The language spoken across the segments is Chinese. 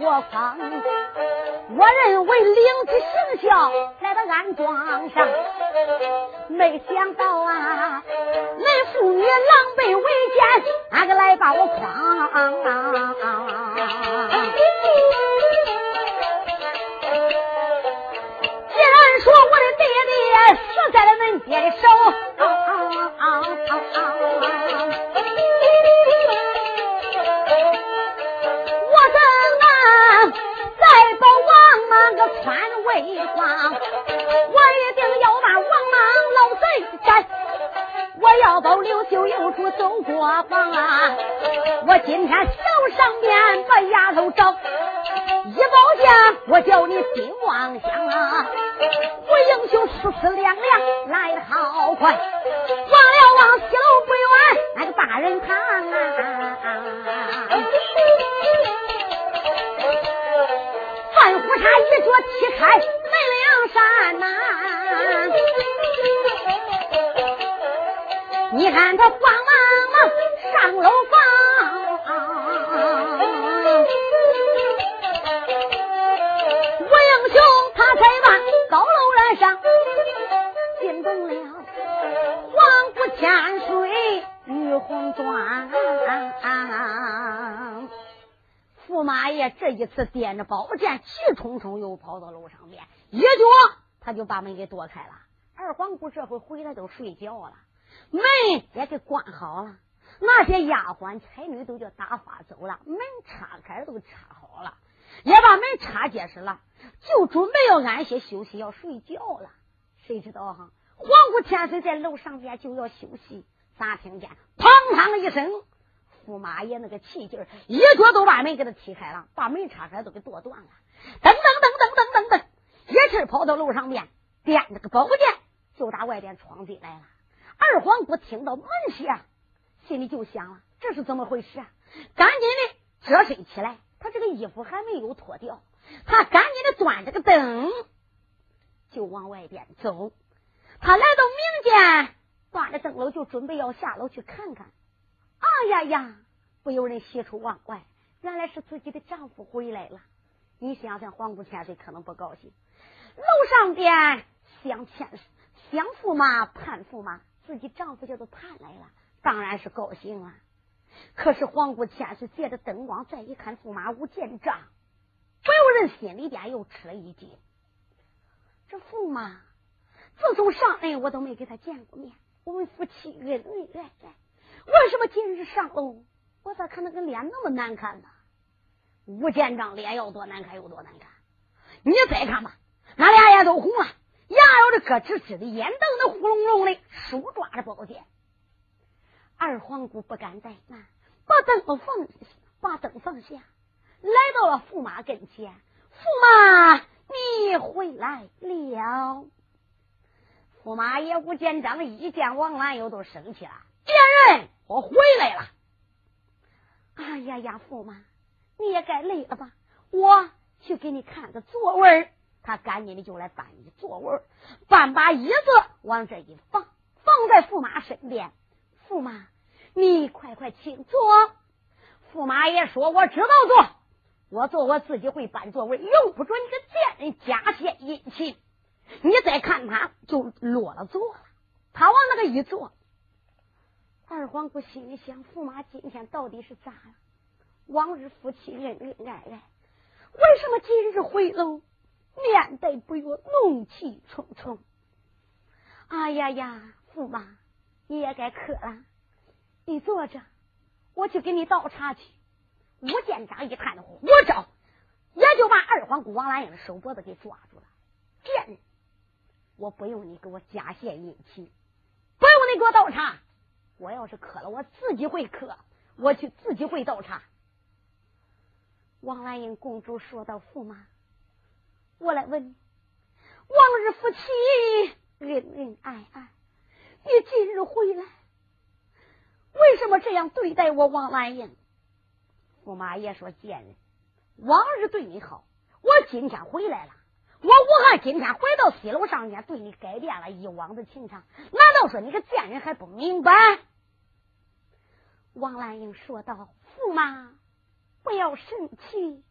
我诓。我认为领旨行孝来到安庄上，没想到啊，恁妇女狼狈为奸，哪个来把我诓？在了恁爹的手，川为王？我一定要把王莽老贼斩！我要保刘秀有主走国房啊！我今天手上边把丫头找。一保剑，我叫你兵王香啊！我英雄四四两两来的好快，望了望西楼不远那个大人堂啊！他一脚踢开门梁山呐！你看他慌忙忙上楼哎呀这一次掂着宝剑，气冲冲又跑到楼上面，一脚他就把门给躲开了。二皇姑这回回来都睡觉了，门也给关好了，那些丫鬟差女都叫打发走了，门插开都插好了，也把门插结实了。就准备要安歇休息，要睡觉了。谁知道哈？黄谷天水在楼上边就要休息，咋听见砰砰一声，驸马爷那个气劲儿，一脚都把门给他踢开了，把门插开都给剁断了。噔噔噔噔噔噔噔，一气跑到楼上面，掂着个宝剑就打外边闯进来了。二皇姑听到门响，心里就想了：这是怎么回事啊？赶紧的折身起来，他这个衣服还没有脱掉。他赶紧的端着个灯，就往外边走。他来到民间，端着灯笼就准备要下楼去看看。啊呀呀！不由人喜出望外，原来是自己的丈夫回来了。你想想，皇姑千岁可能不高兴。楼上边想千想驸马盼驸马，自己丈夫叫做盼来了，当然是高兴了。可是皇姑千岁借着灯光再一看，驸马无见账。不由人心里边又吃了一惊。这驸马自从上任，我都没给他见过面。我们夫妻恩恩爱爱，为什么今日上楼，我咋看那个脸那么难看呢？吴建章脸要多难看有多难看。你再看吧，那俩眼都红了，牙咬着咯吱吱的，眼瞪得呼隆隆的，手抓着宝剑。二皇姑不敢怠慢，把灯放把灯放下。来到了驸马跟前，驸马，你回来了。驸马爷吴建章一见王兰，又都生气了。贱人，我回来了。哎呀呀，驸马，你也该累了吧？我去给你看个座位他赶紧的就来搬一座位搬把椅子往这一放，放在驸马身边，驸马，你快快请坐。驸马爷说：“我知道坐，我坐我自己会搬座位，用不准你个贱人加献殷勤。”你再看他，就落了座了。他往那个一坐，二皇姑心里想：驸马今天到底是咋了？往日夫妻恩恩爱爱，为什么今日回楼，面带不悦，怒气冲冲？哎呀呀，驸马，你也该渴了，你坐着，我去给你倒茶去。吴建章一看，火着，也就把二皇姑王兰英的手脖子给抓住了。贱人，我不用你给我加献殷勤，不用你给我倒茶。我要是渴了，我自己会渴，我去自己会倒茶。王兰英公主说道：“驸马，我来问你，往日夫妻恩恩爱爱，你今日回来，为什么这样对待我？”王兰英，驸马爷说：“贱人，往日对你好，我今天回来了，我武汉今天回到西楼上面，对你改变了一往的情长，难道说你个贱人还不明白？”王兰英说道：“驸马。”不要生气，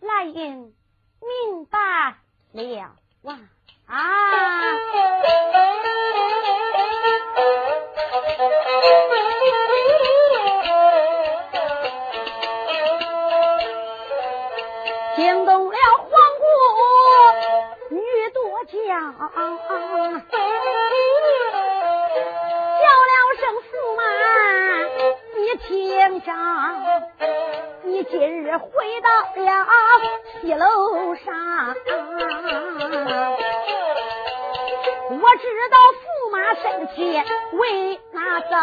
兰英明白了啊！叫叫了声驸马，你听着。你今日回到了西楼上，我知道驸马生气为哪遭？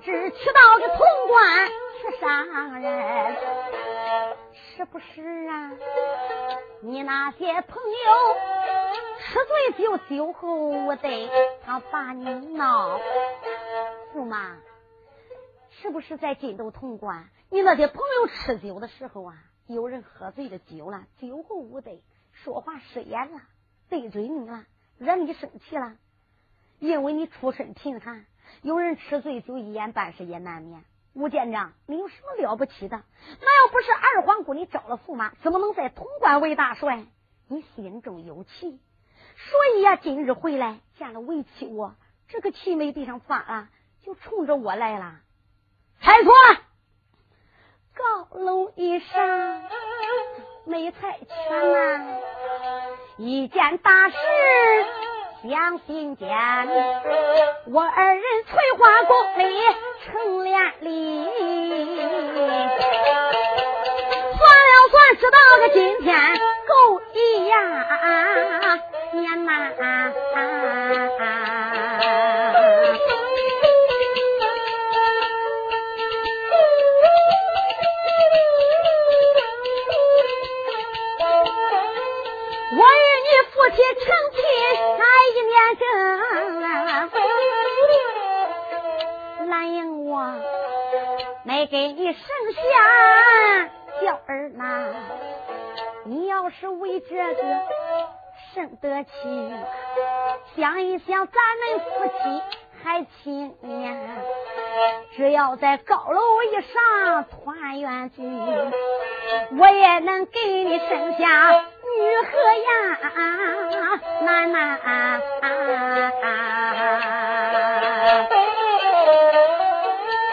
生之去到这潼关。伤人是不是啊？你那些朋友吃醉酒，酒后无德，他把你闹。驸马，是不是在金州潼关？你那些朋友吃酒的时候啊，有人喝醉了酒了，酒后无德，说话失言了，得罪你了，惹你生气了。因为你出身贫寒，有人吃醉酒一言半事也难免。吴建章，你有什么了不起的？那要不是二皇姑你招了驸马，怎么能在潼关为大帅？你心中有气，所以呀，今日回来见了为妻我，这个气没地上发了，就冲着我来了。猜错了，高楼一上没猜全呐，一件大事。将心间，我二人翠花宫里成连理，算了算，知道个今天够一呀年呐。我那一年整，兰英我没给你生下小儿呐，你要是为这个生得起，想一想咱们夫妻还亲呀，只要在高楼一上团圆聚，我也能给你生下。女和呀，男男，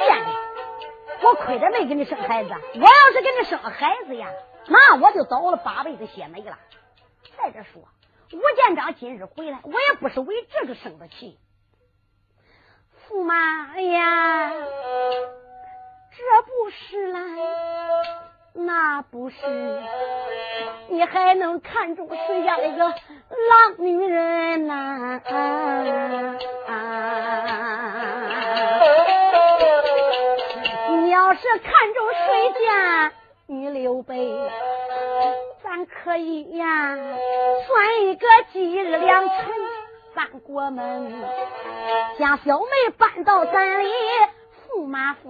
贱的，我亏着没给你生孩子。我要是给你生个孩子呀，那我就倒了八辈子血霉了。再者说，吴建章今日回来，我也不是为这个生的气。驸马，哎呀，这不是来。那不是，你还能看中谁家那个浪女人呐？你要是看中谁家女刘备，咱可以呀，算一个吉日良辰。搬过门，将小妹搬到咱里驸马府。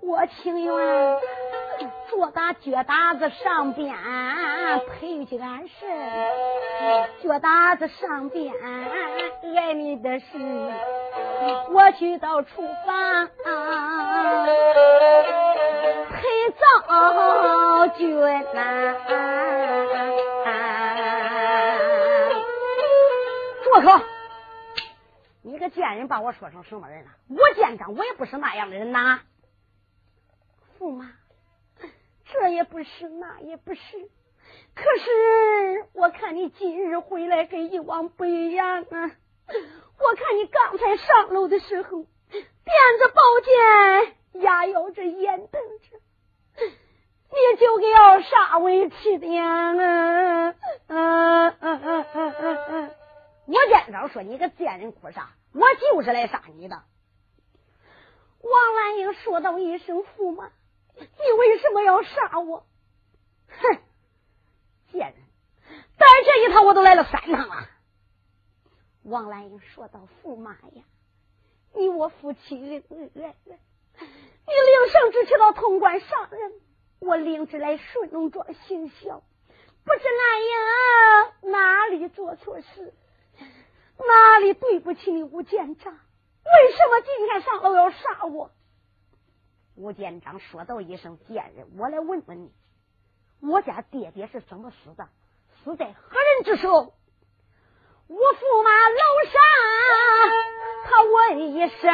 我情愿坐大脚打子上边陪去俺事，脚打子上边爱你的事，我去到厨房陪灶君呐。住口，你个贱人，把我说成什么人了？我见长，我也不是那样的人呐。驸马，这也不是，那也不是。可是我看你今日回来跟以往不一样啊！我看你刚才上楼的时候，掂着宝剑，压咬着，眼瞪着，你就给要啥委屈的呀？嗯嗯嗯嗯嗯嗯。我见着说你个贱人哭啥？我就是来杀你的。王兰英说道一声：“驸马，你为什么要杀我？”哼，贱人，带这一趟我都来了三趟了。王兰英说道：“驸马呀，你我夫妻恩恩爱，你领圣旨去到潼关上任，我领旨来顺龙庄行孝，不知兰英哪里做错事？”哪里对不起你吴建章？为什么今天上楼要杀我？吴建章说道一声：“贱人，我来问问你，我家爹爹是怎么死的？死在何人之手？”我驸马楼上他问一声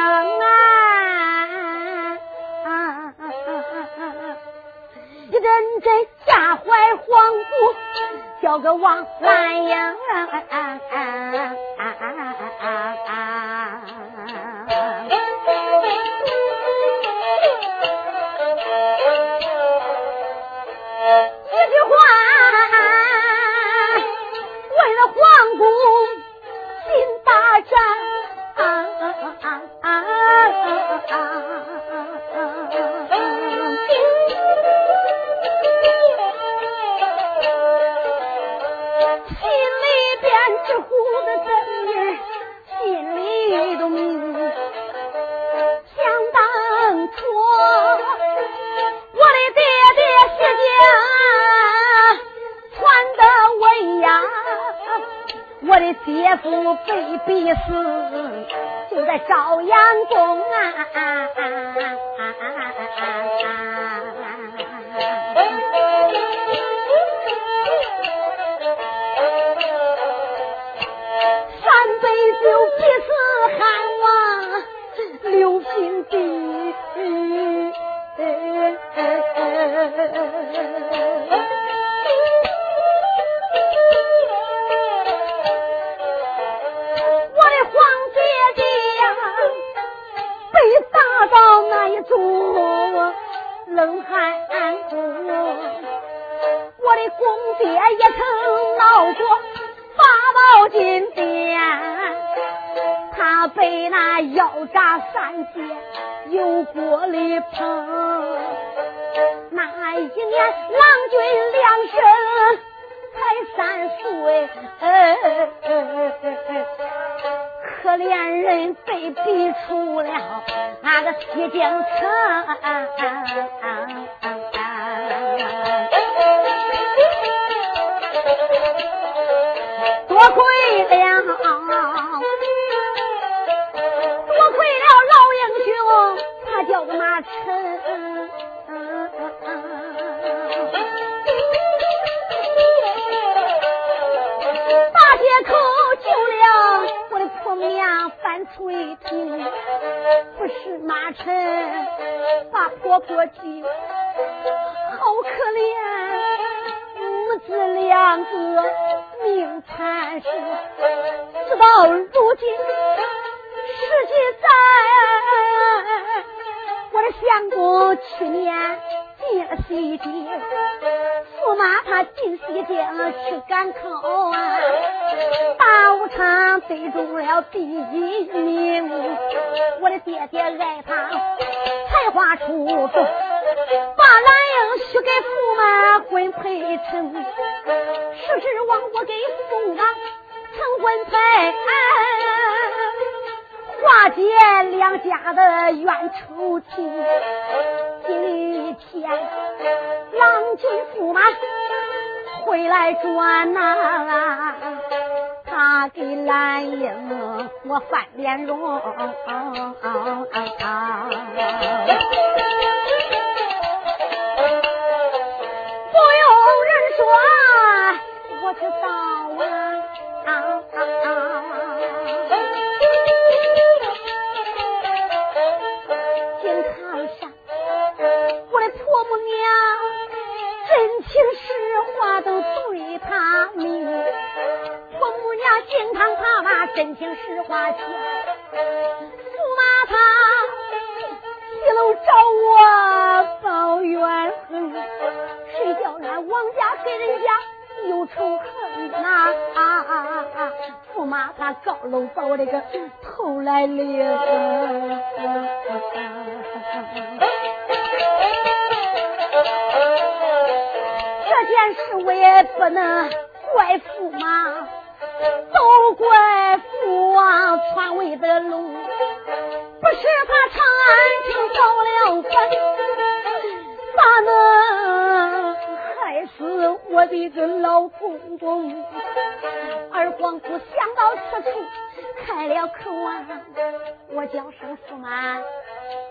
啊，一阵阵吓坏皇姑，叫个王姐夫被逼死，就在朝阳宫啊。啊啊啊啊啊啊啊啊腰扎三结，有锅里烹。那一年，郎君两生才三岁，可怜人被逼出了那个西京城。马臣把婆婆急好可怜母子两个命惨似直到如今世界在。我的相公去年进了西京驸马他进西京去赶考啊大武场得中了第一名，我的爹爹爱他才华出众，把兰英许给驸马婚配成，是指望我给驸马成婚配，化解两家的冤仇情。今天郎君驸马回来转呐。打给兰英，我翻脸容，不用人说，我知道。娘金堂他把真情实话讲，驸马他一路找我报怨恨，谁叫俺王家跟人家。有仇恨呐！驸马他高楼把我这个头来领。这件事我也不能怪驸马，都怪父王篡位的路，不是他长安城造了反，咋能害？死我的个老公公，二皇姑想到此处开了口啊，我叫声驸马，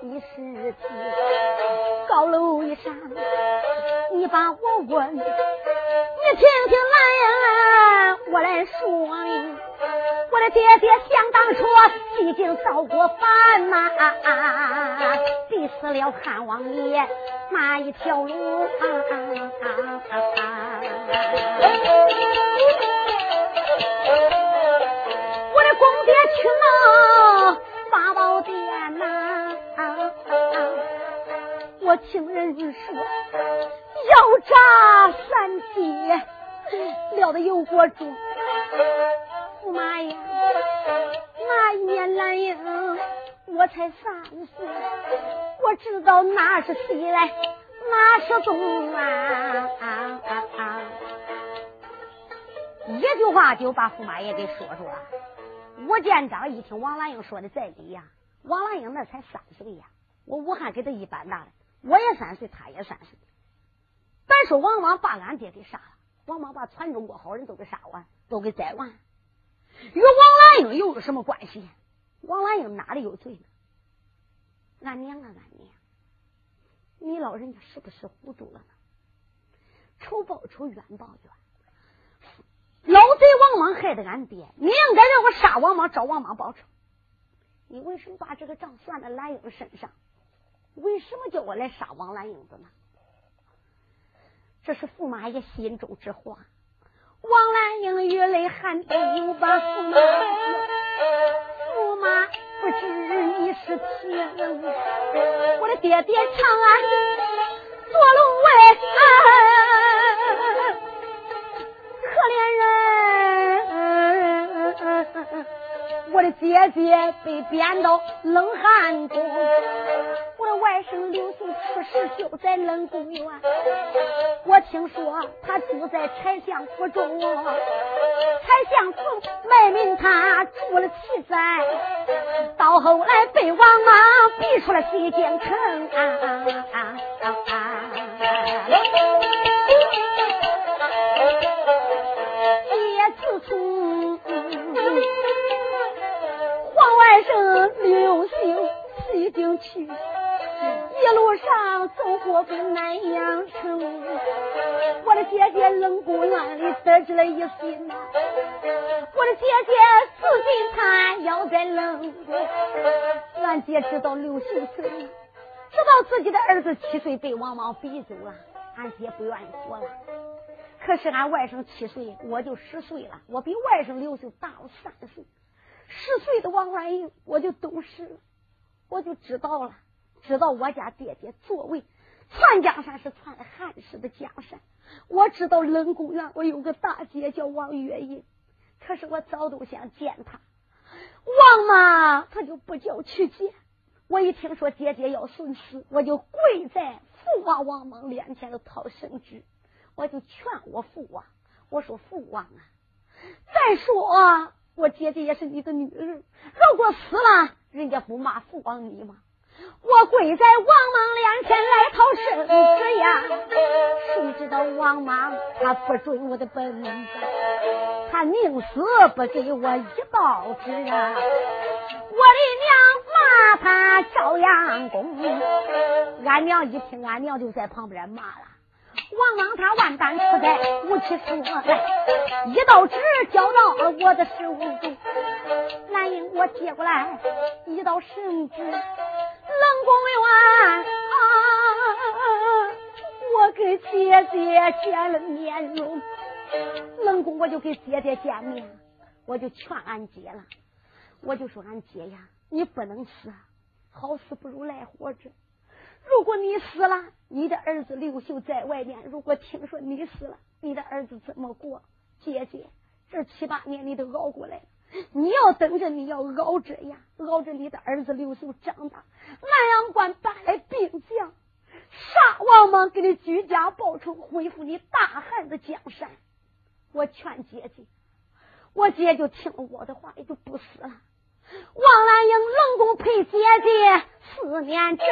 你是谁？高楼一上，你把我问，你听听来呀，我来说明。我的爹爹想当初已经造过反呐，逼死了汉王爷那一条路。我的公爹去闹八宝殿呐，我听人说要炸三爹，料的有过重。驸马呀，那一年兰英我才三岁，我知道那是西来，那是东啊！一句话就把驸马爷给说住了。吴建章一听王兰英说的在理呀，王兰英那才三岁呀，我武汉给他一般大的，我也三岁，他也三岁。咱说王莽把俺爹给杀了，王莽把全中国好人都给杀完，都给宰完。与王兰英又有什么关系？王兰英哪里有罪呢？俺娘啊，俺娘，你老人家是不是糊涂了呢？仇报仇，冤报冤。老贼王莽害的俺爹，你应该让我杀王莽，找王莽报仇。你为什么把这个账算在兰英身上？为什么叫我来杀王兰英子呢？这是驸马爷心中之话。王兰英雨泪含珠把驸马，驸马不知你是情，我的爹爹长安坐龙位，可怜人，我的姐姐被贬到冷寒宫。外甥刘秀出世就在冷宫院，我听说他住在柴相府中，柴相府卖名他出了奇灾，到后来被王莽逼出了西京城。也自从皇外甥刘秀西京去。一路上走过奔南阳城，我的姐姐冷宫院里得知了一心呐。我的姐姐死心塌要在冷宫，俺姐知道刘秀死，知道自己的儿子七岁被王莽逼走了，俺姐不愿意活了。可是俺外甥七岁，我就十岁了，我比外甥刘秀大了三岁。十岁的王兰英，我就懂事了，我就知道了。知道我家爹爹作为传江山是传汉室的江山，我知道冷宫院我有个大姐叫王月英，可是我早都想见她，王嘛他就不叫去见。我一听说姐姐要送死，我就跪在父王王莽面前头讨圣旨，我就劝我父王，我说父王啊，再说，我姐姐也是你的女儿，如果死了，人家不骂父王你吗？我跪在王莽面前来讨圣旨呀，谁知道王莽他不准我的本子，他宁死不给我一道旨啊！我的娘骂他照样攻，俺娘一听，俺娘就在旁边骂了。王莽他万般出在无其说，一道旨交到了我的手中，蓝英我接过来一道圣旨。冷宫院啊，我跟姐姐见了面容。冷宫我就跟姐姐见面，我就劝俺姐了，我就说俺姐呀，你不能死，好死不如赖活着。如果你死了，你的儿子刘秀在外面，如果听说你死了，你的儿子怎么过？姐姐，这七八年你都熬过来了。你要等着，你要熬着呀，熬着你的儿子刘秀长大，南阳关搬来兵将，杀王莽，给你举家报仇，恢复你大汉的江山。我劝姐姐，我姐就听了我的话，也就不死了。王兰英冷宫陪姐姐四年整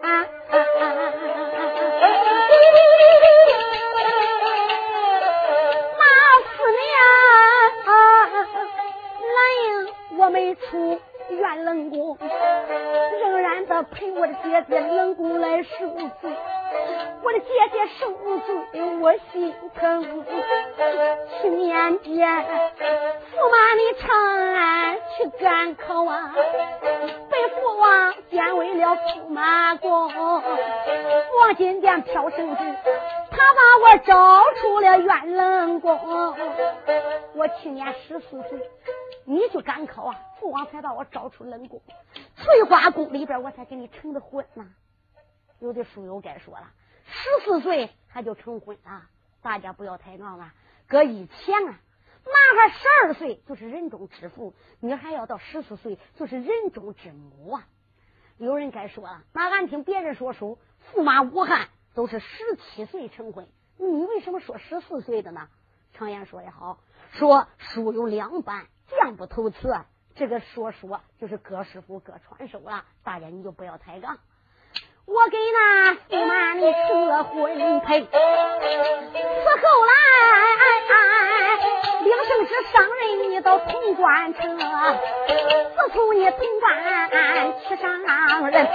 啊。我没出元冷宫，仍然的陪我的姐姐冷宫来受罪。我的姐姐受罪，我心疼。去年间，驸马你长安去赶考啊，被父王贬为了驸马公。王金殿飘圣旨，他把我招出了元冷宫。我去年十四岁。你去赶考啊！父王才把我招出冷宫，翠花宫里边我才给你成的婚呢。有的书友该说了，十四岁他就成婚了，大家不要抬杠了。搁以前啊，男孩十二岁就是人中之父，女孩要到十四岁就是人中之母啊。有人该说了，那俺听别人说书，驸马武汉都是十七岁成婚，你为什么说十四岁的呢？常言说也好，说书有两半。讲不透词，这个说说就是各师傅各传授了，大家你就不要抬杠。我给那驸马你赐婚配，此后来领圣旨上任你到潼关城，自从你潼关去上任，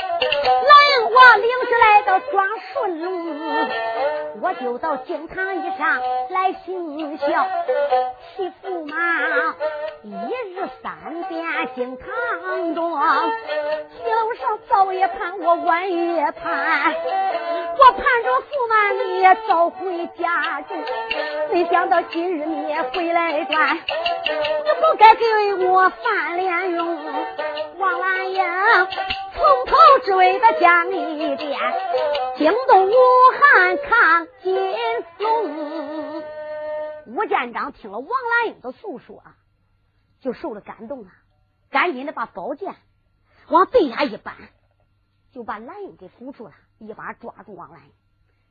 我领着来到庄顺路，我就到京堂以上来行孝，替驸马。一日三遍惊堂中，西楼上早也盼，我晚也盼，我盼着驸马你也早回家中，没想到今日你也回来转，你不该给我翻脸容。王兰英从头至尾的讲一遍，惊动武汉抗金龙。吴建章听了王兰英的诉说。就受了感动了，赶紧的把宝剑往地下一搬，就把蓝英给扶住了，一把抓住王兰英。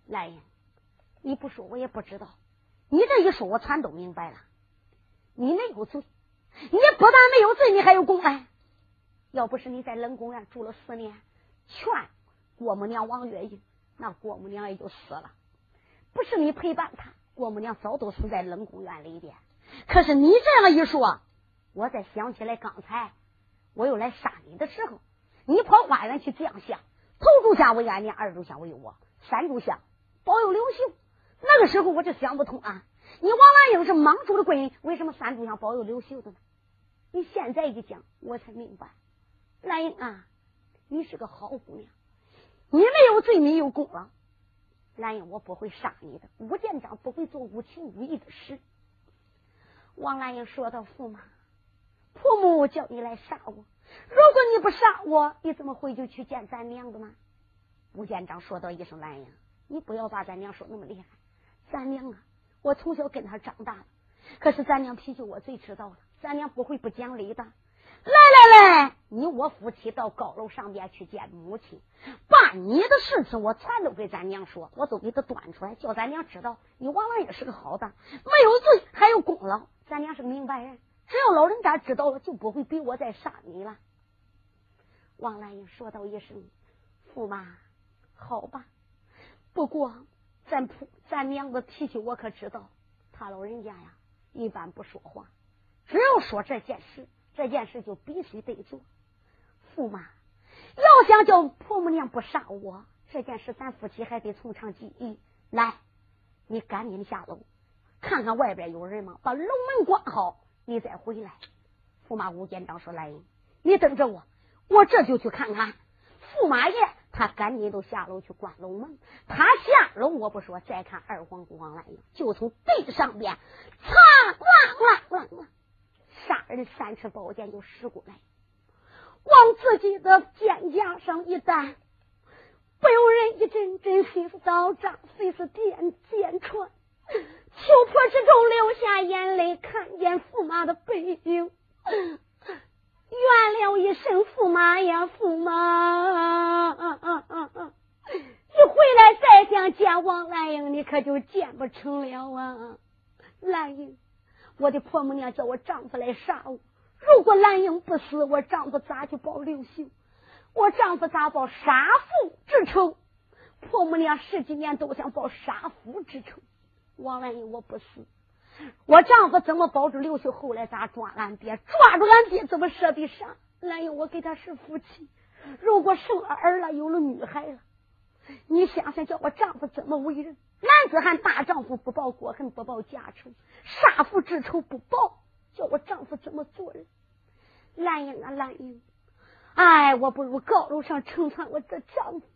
兰英，你不说我也不知道，你这一说，我全都明白了。你没有罪，你不但没有罪，你还有公案。要不是你在冷宫院住了四年，劝郭母娘王月英，那郭母娘也就死了。不是你陪伴他，郭母娘早都死在冷宫院里边。可是你这样一说。我再想起来，刚才我又来杀你的时候，你跑花园去这样想，头炷香为俺娘，二炷香为我，三炷香保佑刘秀。那个时候我就想不通啊！你王兰英是莽主的闺女，为什么三炷香保佑刘秀的呢？你现在一讲，我才明白。兰英啊，你是个好姑娘，你没有罪，你有功劳。兰英，我不会杀你的，吴建章不会做无情无义的事。王兰英说道：“驸马。”婆母叫你来杀我，如果你不杀我，你怎么回就去见咱娘的呢？吴建章说道一声：“兰英，你不要把咱娘说那么厉害。咱娘啊，我从小跟她长大的，可是咱娘脾气我最知道了，咱娘不会不讲理的。来来来，你我夫妻到高楼上边去见母亲，把你的事情我全都给咱娘说，我都给他端出来，叫咱娘知道你王老爷是个好的，没有罪还有功劳。咱娘是明白人，只要老人家知道了，就不会逼我再杀你了。王兰英说道一声：“驸马，好吧。不过咱婆咱娘的脾气我可知道，他老人家呀，一般不说话。只要说这件事，这件事就必须得做。驸马，要想叫婆母娘不杀我，这件事咱夫妻还得从长计议。来，你赶紧下楼。”看看外边有人吗？把龙门关好，你再回来。驸马吴建章说：“来，你等着我，我这就去看看。”驸马爷他赶紧都下楼去关龙门。他下楼我不说，再看二皇姑王兰英，就从地上边擦啦啦啦啦，杀人三尺宝剑就使过来，往自己的肩胛上一担，不由人一阵阵心刀扎，虽是电剑穿。秋波之中流下眼泪，看见驸马的背影，怨了一声：“驸马呀，驸马！你回来再想见王兰英，你可就见不成了啊！兰英，我的婆母娘叫我丈夫来杀我，如果兰英不死，我丈夫咋去报刘秀？我丈夫咋报杀父之仇？婆母娘十几年都想报杀父之仇。”王兰英，我不死，我丈夫怎么保住刘秀？后来咋抓俺爹？抓住俺爹怎么舍得杀？兰英，我跟他是夫妻，如果生了儿了，有了女孩了，你想想，叫我丈夫怎么为人？男子汉大丈夫不报国恨，不报家仇，杀父之仇不报，叫我丈夫怎么做人？兰英啊，兰英，哎，我不如高楼上称赞我的丈夫，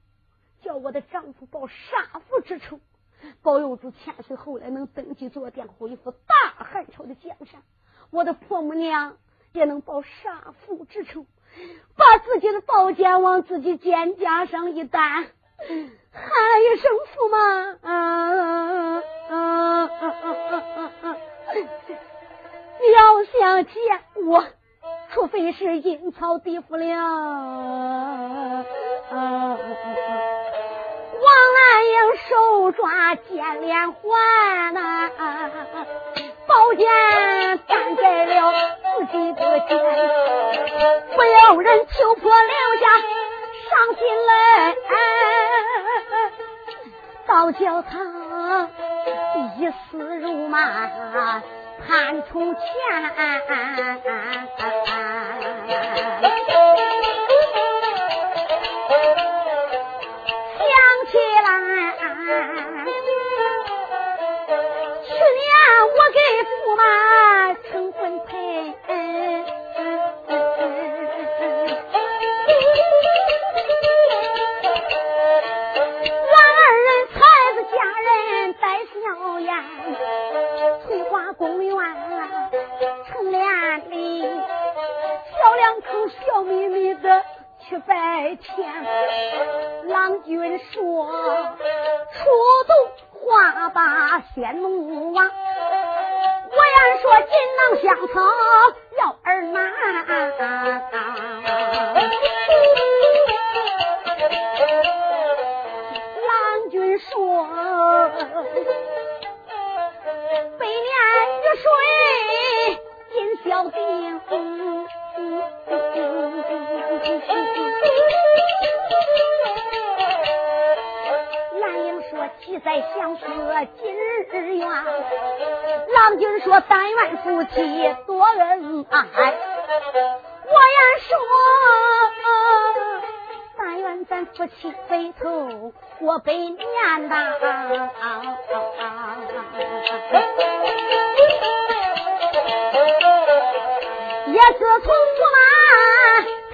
叫我的丈夫报杀父之仇。保佑主千岁后来能登基坐殿，恢复大汉朝的江山。我的婆母娘也能报杀父之仇，把自己的宝剑往自己肩胛上一担，喊一声驸马。啊啊啊啊要想见我，除非是阴曹地府了。王兰英手抓剑连环呐，宝剑担在了自己的肩，不由人秋婆留下伤心来，倒叫他一丝如麻盼从前。成连理，小两口笑眯眯的。去拜天，郎君说出洞花把仙奴王，我言说锦囊香草要儿拿，说：“但愿夫妻多恩爱。”我言说：“但愿咱夫妻白头过百年呐。”也自从驸马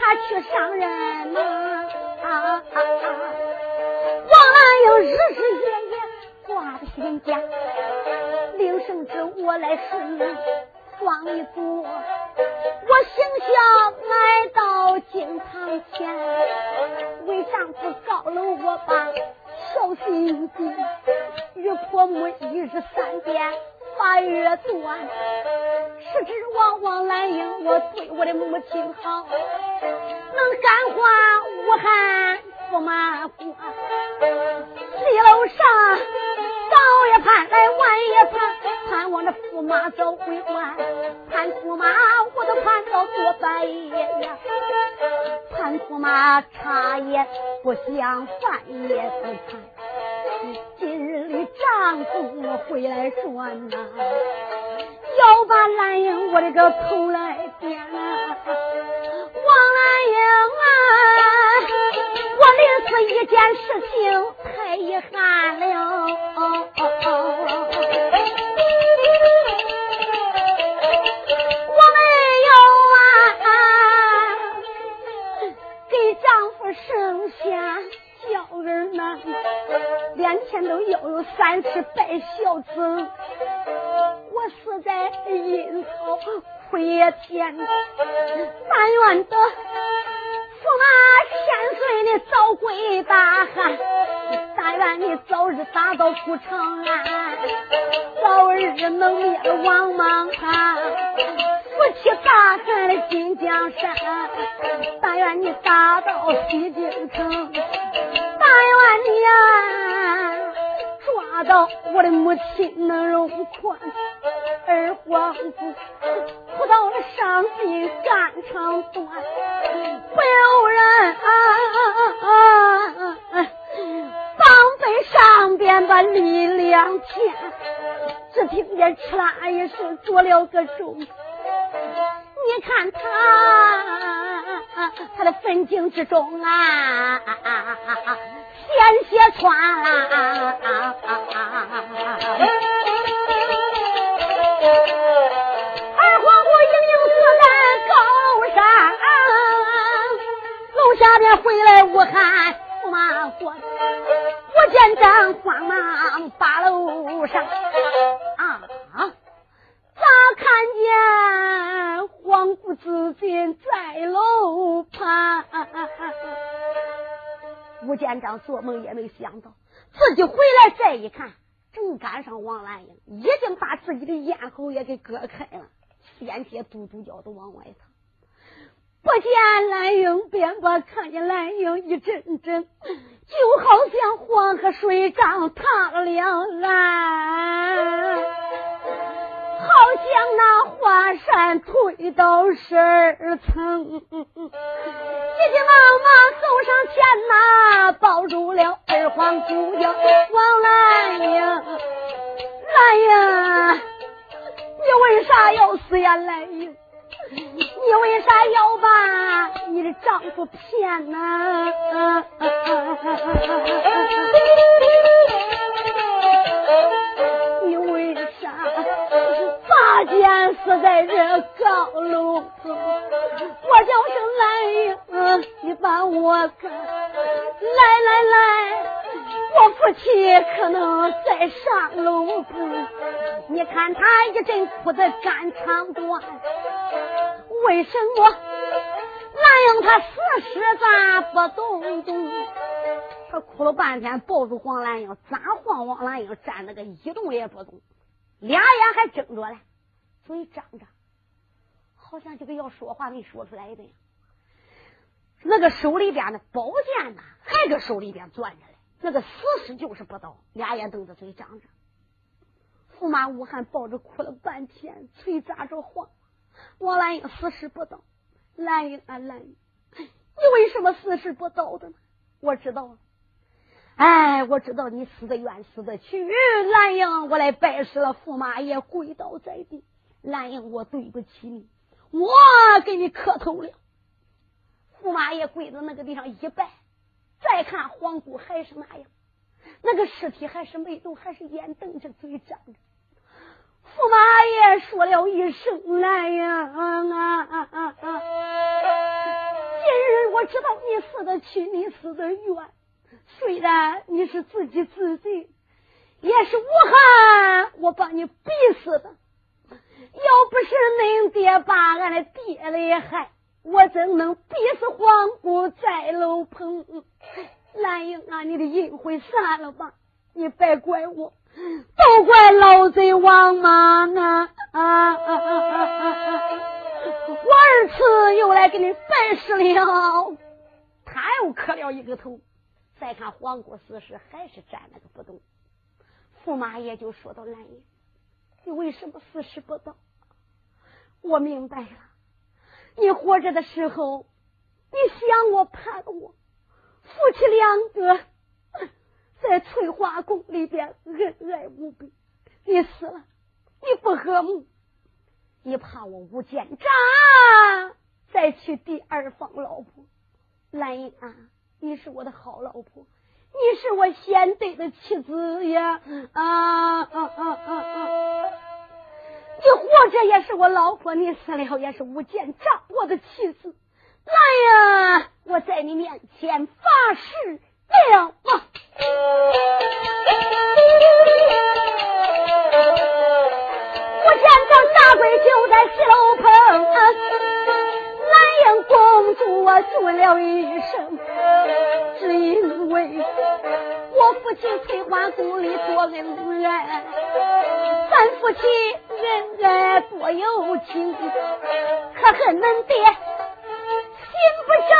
他去上任来顺，王一坐，他茶也不想饭也不看。今日里丈夫回来说呐，要把兰英我的个头来点啊！王兰英啊，我临死一件事情太遗憾了，是白孝子，我死在阴曹苦也甜。但愿得福马千岁你早归大汉，但愿你早日打到古长安，早日能灭了王莽心能容宽，二皇子哭到了伤心肝肠断，不有人防备上边把力量添，只听见哧啦一声做了个钟，你看他他的坟井之中啊。鲜血窜，啊回来武汉驸马官，我见张慌忙把楼上啊，咋看见皇姑自尽在楼畔？吴建章做梦也没想到，自己回来再一看，正赶上王兰英已经把自己的咽喉也给割开了，鲜血嘟嘟叫都往外淌。不见兰英，便把看见兰英一阵阵，就好像黄河水涨塌了岸，好像那华山推到十二层。急急忙忙走上前呐，抱住了二皇姑叫王兰英。兰英，你为啥要死呀？兰英，你为啥要把你的丈夫骗呢？你为啥拔剑死在这高楼中？我叫声兰英，你把我看，来来来，我夫妻可能在上楼。你看他一阵哭的肝肠断，为什么那英他死时咋不动动？他哭了半天，抱住黄兰英，咋晃黄兰英站那个一动也不动，俩眼还睁着嘞，嘴张着。好像这个要说话没说出来的样，那个手里边的宝剑呐，还搁手里边攥着嘞。那个死尸就是不倒，俩眼瞪着，嘴张着。驸马武汉抱着哭了半天，嘴咋着晃？王兰英死尸不到，兰英啊兰英，你为什么死尸不到的呢？我知道了，哎，我知道你死的冤，死的屈。兰英，我来拜师了，驸马爷跪倒在地，兰英，我对不起你。我给你磕头了，驸马爷跪在那个地上一拜，再看皇姑还是那样，那个尸体还是没动，还是眼瞪着，嘴张着。驸马爷说了一声：“来呀！”啊啊啊啊啊今日我知道你死的亲，你死的冤，虽然你是自己自尽，也是武汉我把你逼死的。要不是恁爹把俺的爹来害，我怎能逼死皇姑在楼棚？兰英啊，你的阴魂散了吧！你别怪我，都怪老贼王莽啊！啊啊啊啊！二次又来给你拜师了。他又磕了一个头。再看黄姑死时还是站那个不动。驸马爷就说到：“兰英，你为什么死时不到？我明白了。你活着的时候，你想我盼我，夫妻两个在翠花宫里边恩爱无比。你死了，你不和睦，你怕我吴建章再娶第二房老婆。兰英啊，你是我的好老婆。”你是我贤德的妻子呀，啊啊啊啊啊！你活着也是我老婆，你死了也是吴建章我的妻子。来呀，我在你面前发誓了啊！吴建章大贵就在石楼棚，兰英公主我做了一声。只因为我父亲翠花宫里多恩人，咱夫妻恩爱多有情，可恨恁爹心不正，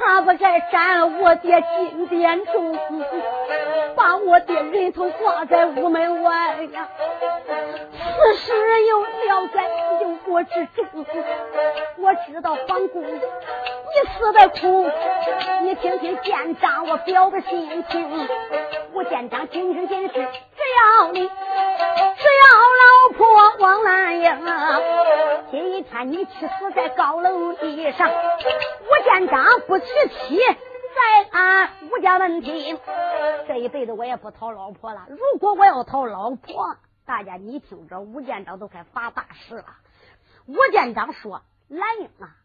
他不该占我爹金殿中，把我爹人头挂在屋门外呀。此事又了在忧国之中，我知道皇姑你死的苦，你听听县长我表的心情。我县长听听真是，只要你，只要了老婆王兰英，今天你去死在高楼地上，我县长不娶妻，在俺吴家问题，这一辈子我也不讨老婆了。如果我要讨老婆。大家，你听着，吴建章都快发大誓了。吴建章说：“兰英啊，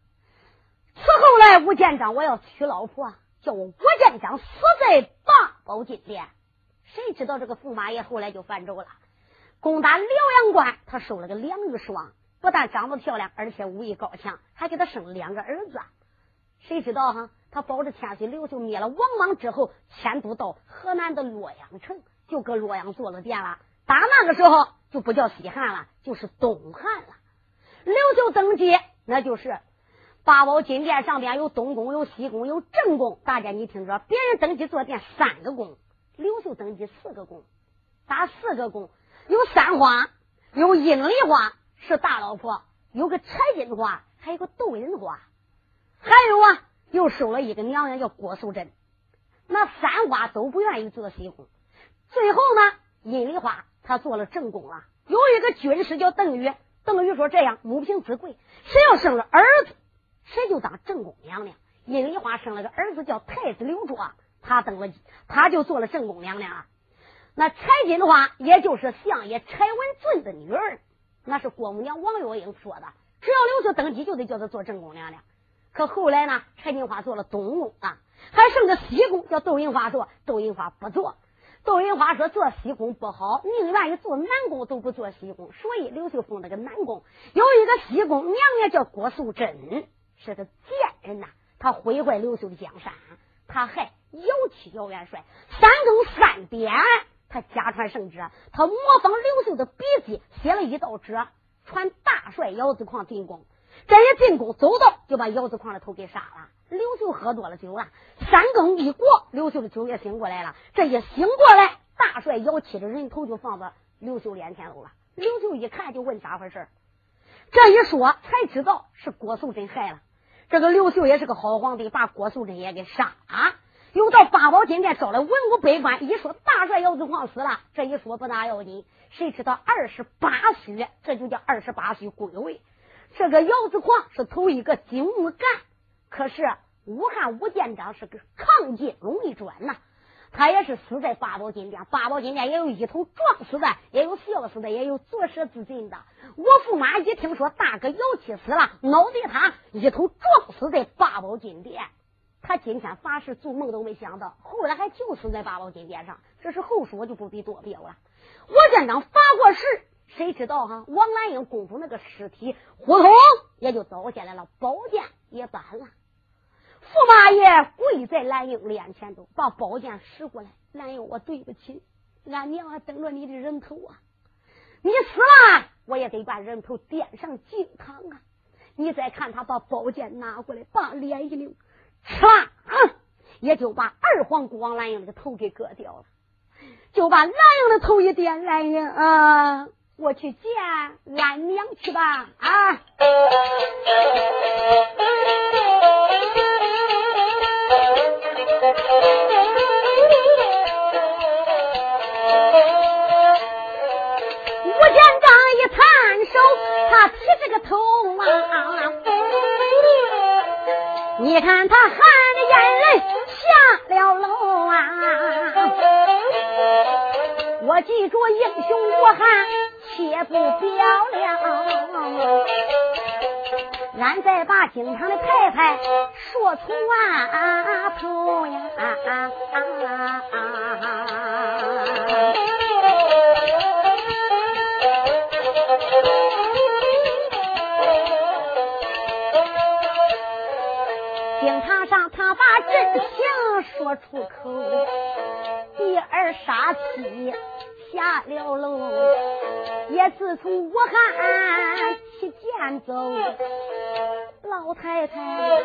此后来，吴建章我要娶老婆，叫我吴建章死在八宝金殿。”谁知道这个驸马爷后来就犯咒了，攻打辽阳关，他收了个两玉双，不但长得漂亮，而且武艺高强，还给他生了两个儿子。谁知道哈？他保着千岁刘秀灭了王莽之后，迁都到河南的洛阳城，就搁洛阳做了殿了。打那个时候就不叫西汉了，就是东汉了。刘秀登基，那就是八宝金殿上边有东宫、有西宫、有正宫。大家你听着，别人登基坐殿三个宫，刘秀登基四个宫。打四个宫，有三花，有阴梨花是大老婆，有个柴金花，还有个窦银花，还有啊，又收了一个娘娘叫郭素贞。那三花都不愿意做西宫，最后呢，阴梨花。她做了正宫了，有一个军师叫邓禹，邓禹说：“这样，母凭子贵，谁要生了儿子，谁就当正宫娘娘。”阴梨花生了个儿子叫太子刘卓，他登了，他就做了正宫娘娘啊。那柴金花，也就是相爷柴文俊的女儿，那是郭母娘王月英说的，只要刘秀登基，就得叫她做正宫娘娘。可后来呢，柴金花做了东宫啊，还剩个西宫，叫窦银花做，窦银花不做。窦银花说：“做西宫不好，宁愿意做南宫，都不做西宫。所以刘秀封那个南宫，有一个西宫娘娘叫郭素贞，是个贱人呐。他毁坏刘秀的江山，他还摇旗姚元帅，三更三点，他家传圣旨，他模仿刘秀的笔迹，写了一道旨，传大帅姚子矿进宫。这一进宫，走到就把姚子矿的头给杀了。”刘秀喝多了酒了，三更一过，刘秀的酒也醒过来了。这一醒过来，大帅姚七的人头就放在刘秀脸前头了。刘秀一看，就问咋回事这一说，才知道是郭素贞害了。这个刘秀也是个好皇帝，把郭素贞也给杀了。又到八宝金殿招来文武百官，一说大帅姚子晃死了。这一说不大要紧，谁知道二十八虚，这就叫二十八虚归位。这个姚子晃是头一个金木干。可是武汉武建章是个抗金容易转呐，他也是死在八宝金殿。八宝金殿也有一头撞死的，也有笑死的，也有作蛇自尽的。我驸马一听说大哥姚七死了，脑袋他一头撞死在八宝金殿。他今天发誓做梦都没想到，后来还就死在八宝金殿上。这是后说，就不必多表了。武建章发过誓，谁知道哈？王兰英公主那个尸体呼通也就倒下来了，宝剑也搬了。驸马爷跪在兰英脸前头，把宝剑拾过来。兰英，我对不起，俺娘啊，等着你的人头啊！你死了，我也得把人头垫上敬堂啊！你再看他把宝剑拿过来，把脸一扭，唰，也就把二皇姑王兰英的头给割掉了，就把兰英的头一点，兰英啊，我去见兰娘去吧啊！你看他含着眼泪下了楼啊！我记住英雄无汉，且不表了。俺再把京城的太太说出啊头呀！真说出口，第二杀妻下了楼，也自从我汉起剑走，老太太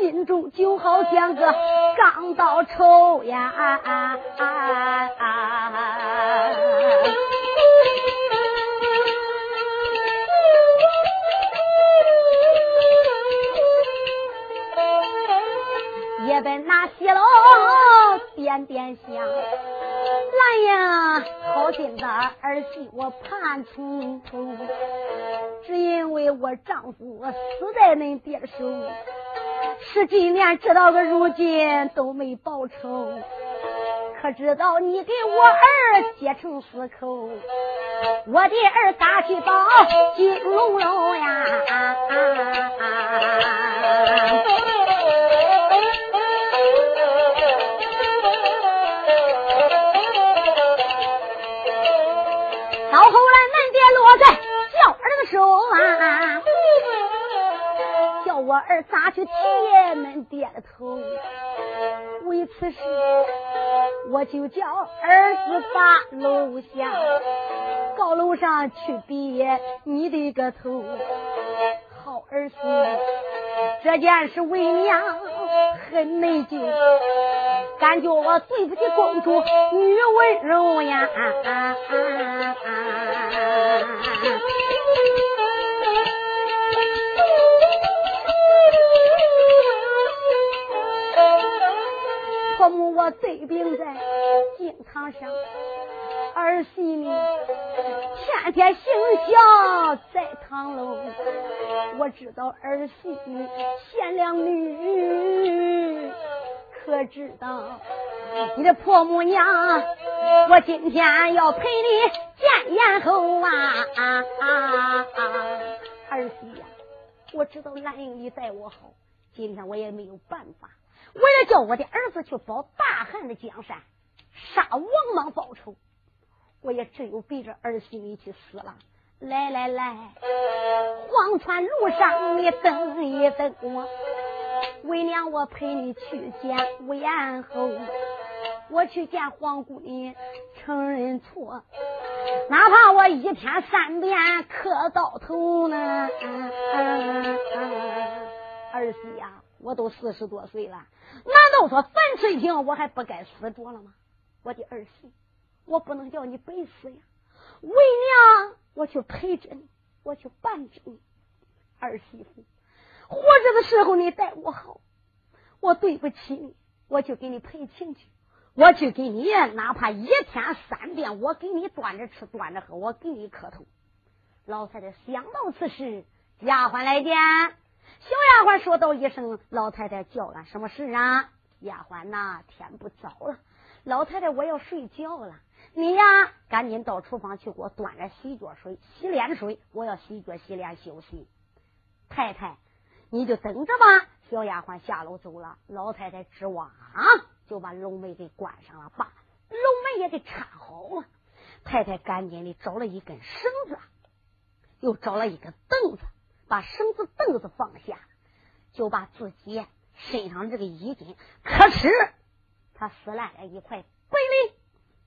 心中就好像个钢刀抽呀。也本西楼点点香，来呀，好心的儿媳我盼从头，只因为我丈夫死在恁爹手，十几年直到个如今都没报仇，可知道你给我儿结成死口，我的儿打去报金龙楼呀。说啊，叫我儿咋去替恁爹的头？为此事，我就叫儿子把楼下高楼上去别你的个头。好儿媳，这件事为娘很内疚，感觉我对不起公主女温柔呀。啊啊啊啊啊婆母，我对病在经堂上，儿媳呢天天行孝在堂楼。我知道儿媳贤良女，可知道你的婆母娘？我今天要陪你见阎侯啊！儿媳呀，我知道兰英你待我好，今天我也没有办法。为了叫我的儿子去保大汉的江山，杀王莽报仇，我也只有背着儿媳妇去死了。来来来，黄川路上你等一等我，为娘我陪你去见魏安后，我去见皇姑娘承认错，哪怕我一天三遍磕到头呢。儿媳呀，我都四十多岁了。难道说樊翠萍我还不该死着了吗？我的儿媳，我不能叫你白死呀！为娘，我去陪着你，我去伴着你。儿媳妇，活着的时候你待我好，我对不起你，我就给你赔情去。我去给你，哪怕一天三遍，我给你端着吃，端着喝，我给你磕头。老太太想到此时，丫鬟来见。小丫鬟说道一声：“老太太叫俺什么事啊？”丫鬟呐，天不早了，老太太我要睡觉了。你呀，赶紧到厨房去给我端着洗脚水、洗脸水，我要洗脚洗脸休息。太太，你就等着吧。小丫鬟下楼走了，老太太吱哇啊就把龙门给关上了，把龙门也给插好了。太太赶紧的找了一根绳子，又找了一个凳子。把绳子、凳子放下，就把自己身上这个衣襟，可是他撕烂了一块白绫，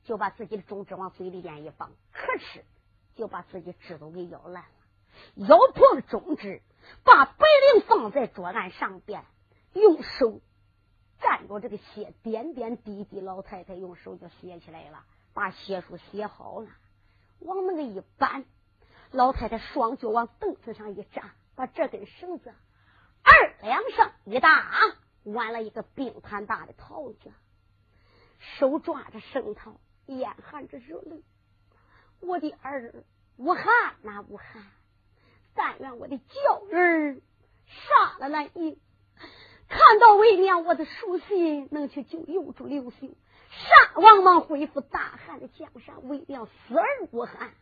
就把自己的中指往嘴里边一放，可是就把自己指头给咬烂了，咬破了中指，把白绫放在桌案上边，用手蘸着这个血，点点滴滴。老太太用手就写起来了，把血书写好了，往那个一搬，老太太双脚往凳子上一站，把这根绳子二两上一搭，挽了一个冰盘大的套子，手抓着绳套，眼含着热泪。我的儿武汉呐，武汉！但愿我的娇儿杀了那一，看到为娘我的书信，能去救幼主刘秀，杀王莽，恢复大汉的江山，为娘死而无憾。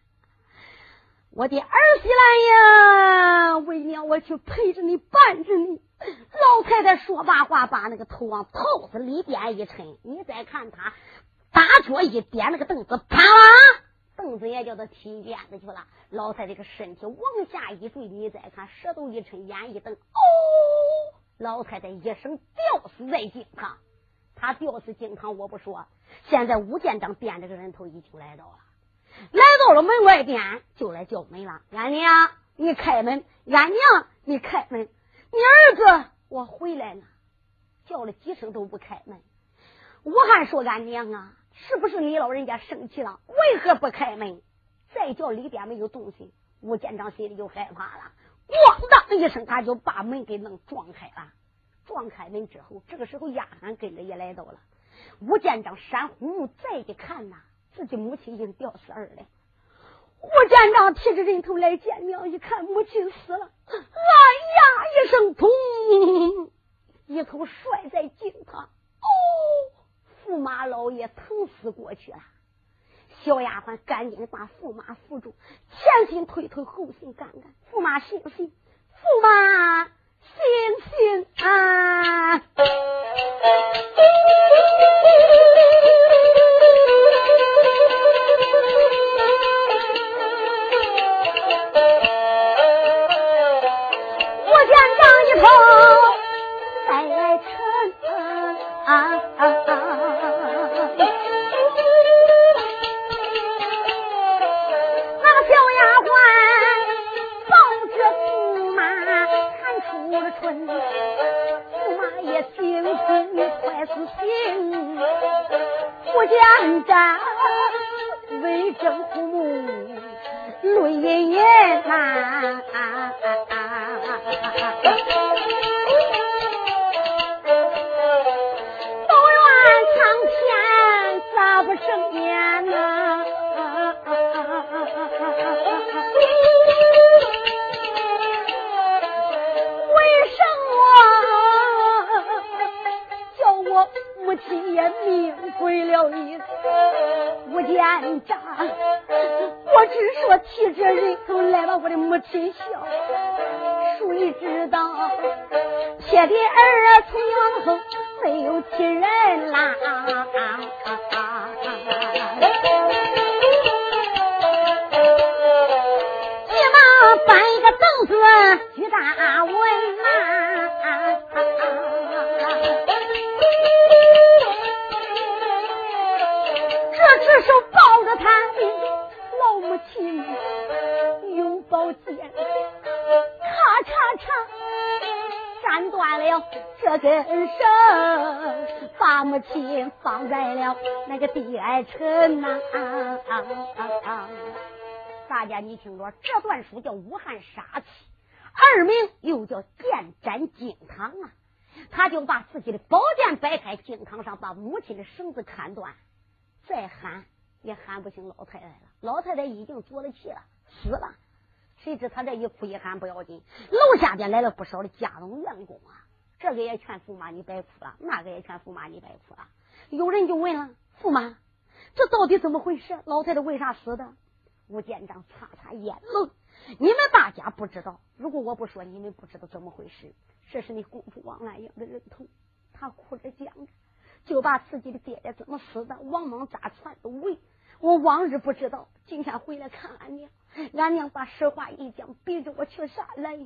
我的儿媳来呀，为娘我去陪着你，伴着你。老太太说罢话，把那个头往袍子里边一抻，你再看他大脚一点，那个凳子啪。凳子也叫他踢鞭子去了，老太这个身体往下一坠，你再看舌头一抻，眼一瞪，哦，老太太一声吊死在井旁。他吊死井旁，我不说，现在吴建章掂着个人头已经来到了，来到了门外边，就来叫门了。俺娘，你开门！俺娘，你开门！你儿子，我回来了。叫了几声都不开门。我还说：“俺娘啊。”是不是你老人家生气了？为何不开门？再叫里边没有动静，吴建章心里就害怕了。咣当一声，他就把门给弄撞开了。撞开门之后，这个时候丫鬟跟着也来到了。吴建章山呼目再一看呐，自己母亲已经吊死儿了。吴建章提着人头来见娘，一看母亲死了，哎呀一声，痛，一头摔在井旁。哦。驸马老爷疼死过去了，小丫鬟赶紧把驸马扶住，前心推推，后心干干。驸马醒醒，驸马醒醒啊！不见战，为政个地矮城呐。大家你听着，这段书叫《武汉杀气》，二名又叫剑斩金堂啊。他就把自己的宝剑摆开，金堂上把母亲的绳子砍断。再喊也喊不醒老太太了，老太太已经坐了气了，死了。谁知他这一哭一喊不要紧，楼下边来了不少的家中员工啊，这个也劝驸马你别哭了，那个也劝驸马你别哭了。有人就问了驸马，这到底怎么回事？老太太为啥死的？吴建章擦擦眼泪，你们大家不知道，如果我不说，你们不知道怎么回事。这是你姑父王兰英的人头，他哭着讲着。就把自己的爹爹怎么死的，王莽咋篡的位，我往日不知道，今天回来看俺娘，俺娘把实话一讲，逼着我去杀来，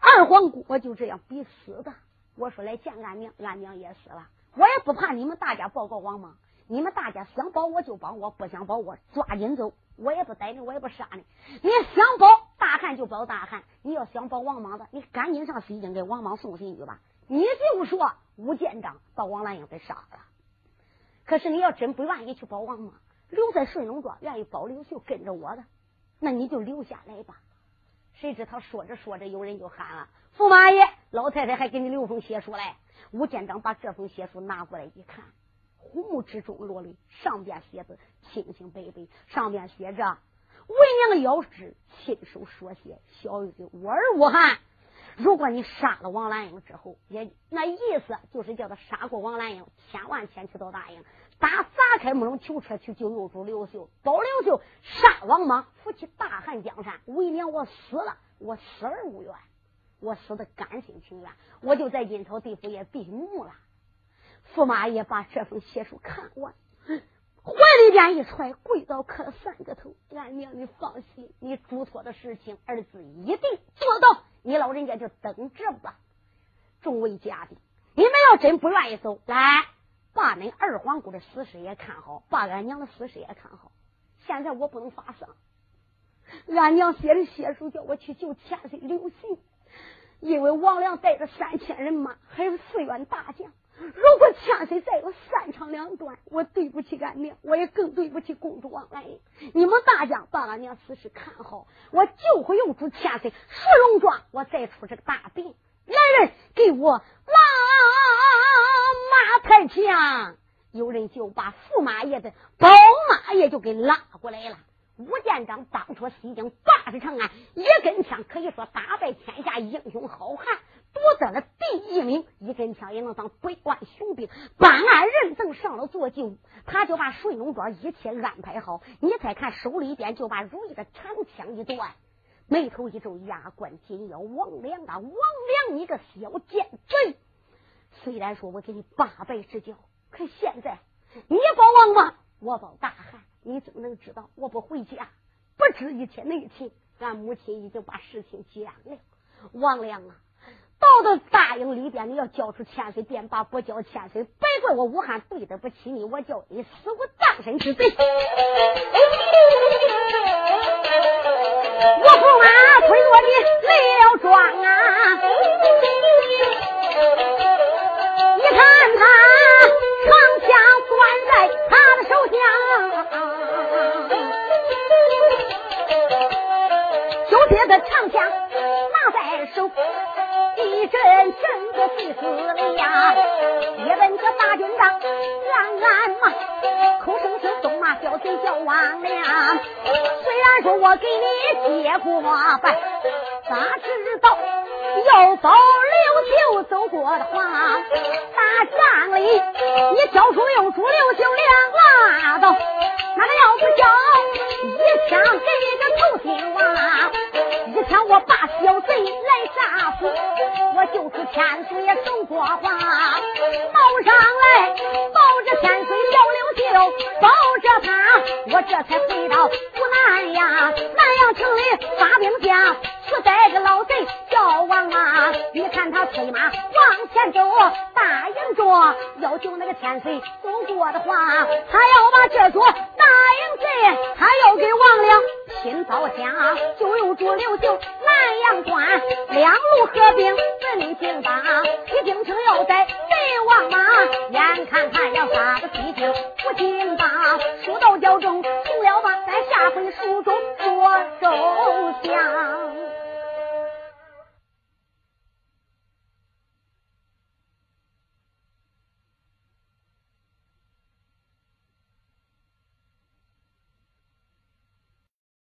二皇姑我就这样逼死的。我说来见俺娘，俺娘也死了，我也不怕你们大家报告王莽，你们大家想保我就保我，不想保我抓紧走，我也不逮你，我也不杀你。你想保大汉就保大汉，你要想保王莽的，你赶紧上西京给王莽送信去吧。你就说吴建章把王兰英给杀了。可是你要真不愿意去保王莽，留在顺龙庄，愿意保刘秀跟着我的，那你就留下来吧。谁知他说着说着，有人就喊了：“驸马爷，老太太还给你留封血书来。”吴建章把这封血书拿过来一看，虎目之中落泪，上边写字清清白白，上边写着：“为娘要旨，亲手书写，小玉的我儿无憾。如果你杀了王兰英之后，也那意思就是叫他杀过王兰英，千万千去到大营，打砸开木龙囚车去救幼主刘秀，保刘秀杀王莽，扶起大汉江山。为娘我死了，我死而无怨。”我死的甘心情愿，我就在阴曹地府也闭目了。驸马爷把这封血书看完，怀里边一揣，跪倒磕了三个头。俺娘，你放心，你嘱托的事情，儿子一定做到。你老人家就等着吧。众位家丁，你们要真不愿意走，来把恁二皇姑的死尸也看好，把俺娘的死尸也看好。现在我不能发丧，俺娘写的血书叫我去救千岁刘信。因为王良带着三千人马，还有四员大将，如果千岁再有三长两短，我对不起俺娘，我也更对不起公主王兰英。你们大将把俺娘此事看好，我就会用出千岁石龙庄，我再出这个大兵。来人，给我拉马太强！有人就把驸马爷的宝马爷就给拉过来了。吴建章当初西京八十长安，一根枪可以说打败天下英雄好汉，夺得了第一名。一根枪也能当百万雄兵。办案人等上了座就，他就把顺龙庄一切安排好。你再看手里边就把如意的长枪一断，眉头一皱，牙关紧咬。王良啊，王良，你个小贱贼！虽然说我给你八拜之交，可现在你保王吗？我保大汉。你怎么能知道我不回家？不知一切内情，俺母亲已经把事情讲了。王良啊，到到大营里边，你要交出千岁便罢，不交千岁，别怪我武汉对得不起你，我叫你死无葬身之地。我驸马推我的累了